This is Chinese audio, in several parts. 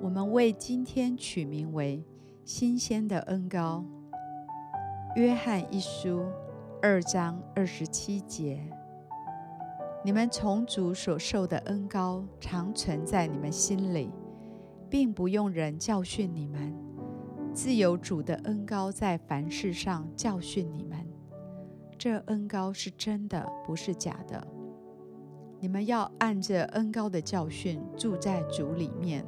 我们为今天取名为“新鲜的恩膏”。约翰一书二章二十七节：你们从主所受的恩膏常存在你们心里，并不用人教训你们，自有主的恩膏在凡事上教训你们。这恩膏是真的，不是假的。你们要按着恩膏的教训住在主里面。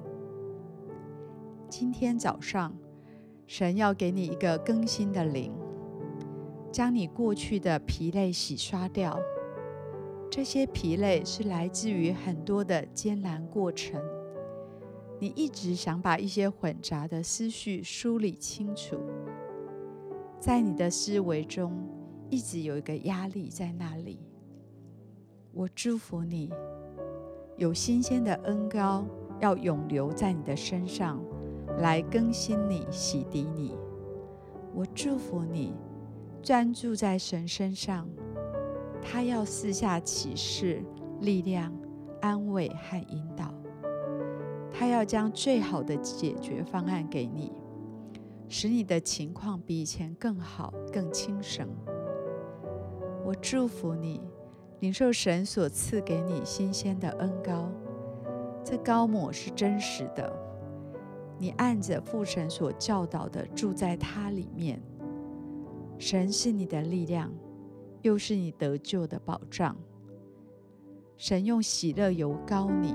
今天早上，神要给你一个更新的灵，将你过去的疲累洗刷掉。这些疲累是来自于很多的艰难过程。你一直想把一些混杂的思绪梳理清楚，在你的思维中。一直有一个压力在那里。我祝福你，有新鲜的恩膏要永留在你的身上，来更新你、洗涤你。我祝福你，专注在神身上，他要赐下启示、力量、安慰和引导。他要将最好的解决方案给你，使你的情况比以前更好、更轻省。我祝福你，领受神所赐给你新鲜的恩膏。这膏抹是真实的，你按着父神所教导的住在他里面。神是你的力量，又是你得救的保障。神用喜乐油膏你，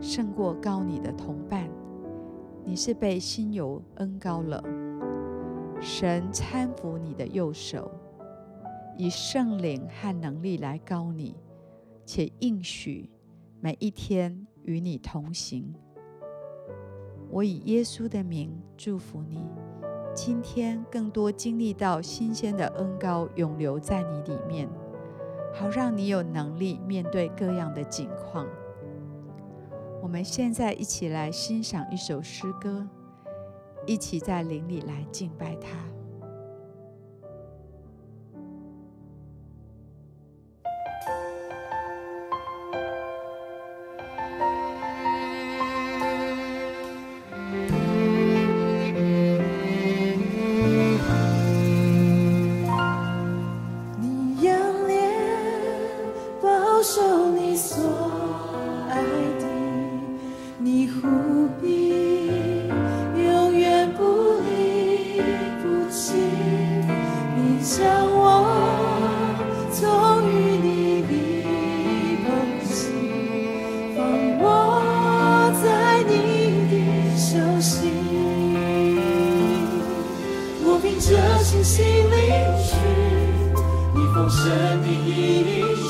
胜过膏你的同伴。你是被新油恩膏了。神搀扶你的右手。以圣灵和能力来膏你，且应许每一天与你同行。我以耶稣的名祝福你，今天更多经历到新鲜的恩膏永留在你里面，好让你有能力面对各样的境况。我们现在一起来欣赏一首诗歌，一起在灵里来敬拜他。所爱的，你何必永远不离不弃？你将我赠与你，放我在你的手心。我凭着信心领取你奉盛的恩赐。